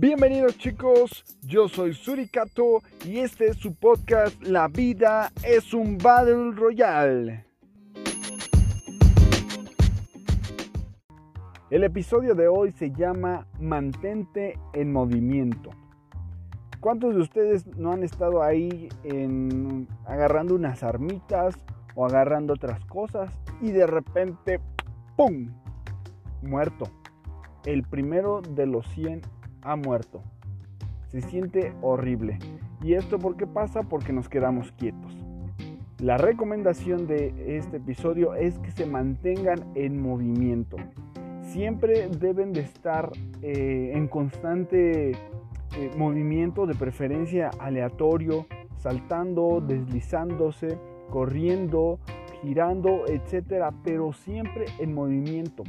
Bienvenidos chicos, yo soy Surikato y este es su podcast La vida es un Battle Royale. El episodio de hoy se llama Mantente en movimiento. ¿Cuántos de ustedes no han estado ahí en, agarrando unas armitas o agarrando otras cosas y de repente, ¡pum! Muerto. El primero de los 100 ha muerto. Se siente horrible. ¿Y esto por qué pasa? Porque nos quedamos quietos. La recomendación de este episodio es que se mantengan en movimiento. Siempre deben de estar eh, en constante eh, movimiento, de preferencia aleatorio, saltando, deslizándose, corriendo, girando, etcétera, pero siempre en movimiento.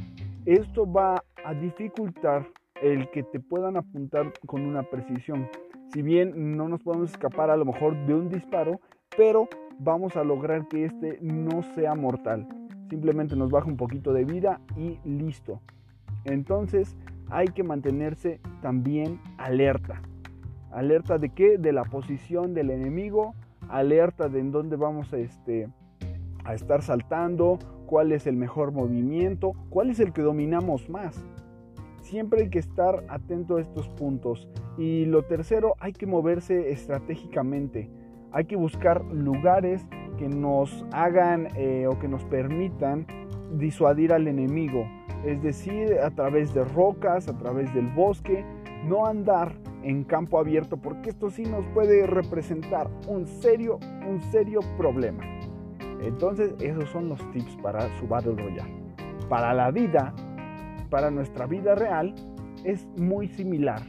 Esto va a dificultar el que te puedan apuntar con una precisión. Si bien no nos podemos escapar a lo mejor de un disparo, pero vamos a lograr que este no sea mortal. Simplemente nos baja un poquito de vida y listo. Entonces hay que mantenerse también alerta. ¿Alerta de qué? De la posición del enemigo, alerta de en dónde vamos a, este, a estar saltando, cuál es el mejor movimiento, cuál es el que dominamos más siempre hay que estar atento a estos puntos. Y lo tercero, hay que moverse estratégicamente. Hay que buscar lugares que nos hagan eh, o que nos permitan disuadir al enemigo. Es decir, a través de rocas, a través del bosque, no andar en campo abierto porque esto sí nos puede representar un serio, un serio problema. Entonces, esos son los tips para su Battle Royale. Para la vida, para nuestra vida real es muy similar.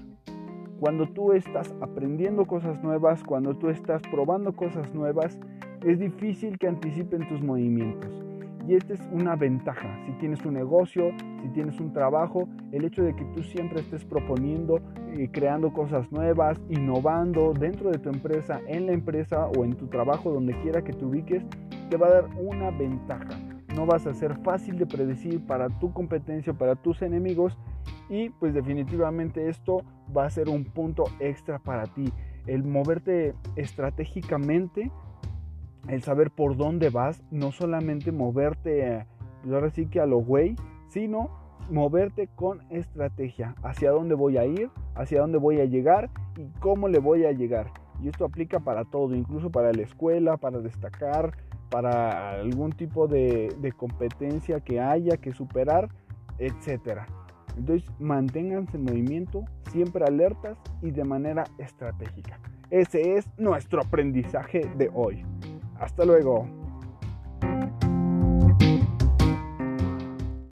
Cuando tú estás aprendiendo cosas nuevas, cuando tú estás probando cosas nuevas, es difícil que anticipen tus movimientos. Y esta es una ventaja. Si tienes un negocio, si tienes un trabajo, el hecho de que tú siempre estés proponiendo, eh, creando cosas nuevas, innovando dentro de tu empresa, en la empresa o en tu trabajo, donde quiera que te ubiques, te va a dar una ventaja no vas a ser fácil de predecir para tu competencia, para tus enemigos y pues definitivamente esto va a ser un punto extra para ti. El moverte estratégicamente, el saber por dónde vas, no solamente moverte, pues ahora sí que a lo güey, sino moverte con estrategia, hacia dónde voy a ir, hacia dónde voy a llegar y cómo le voy a llegar. Y esto aplica para todo, incluso para la escuela, para destacar, para algún tipo de, competencia que haya que superar, etcétera. Entonces manténganse en movimiento, siempre alertas y de manera estratégica. Ese es nuestro aprendizaje de hoy. Hasta luego.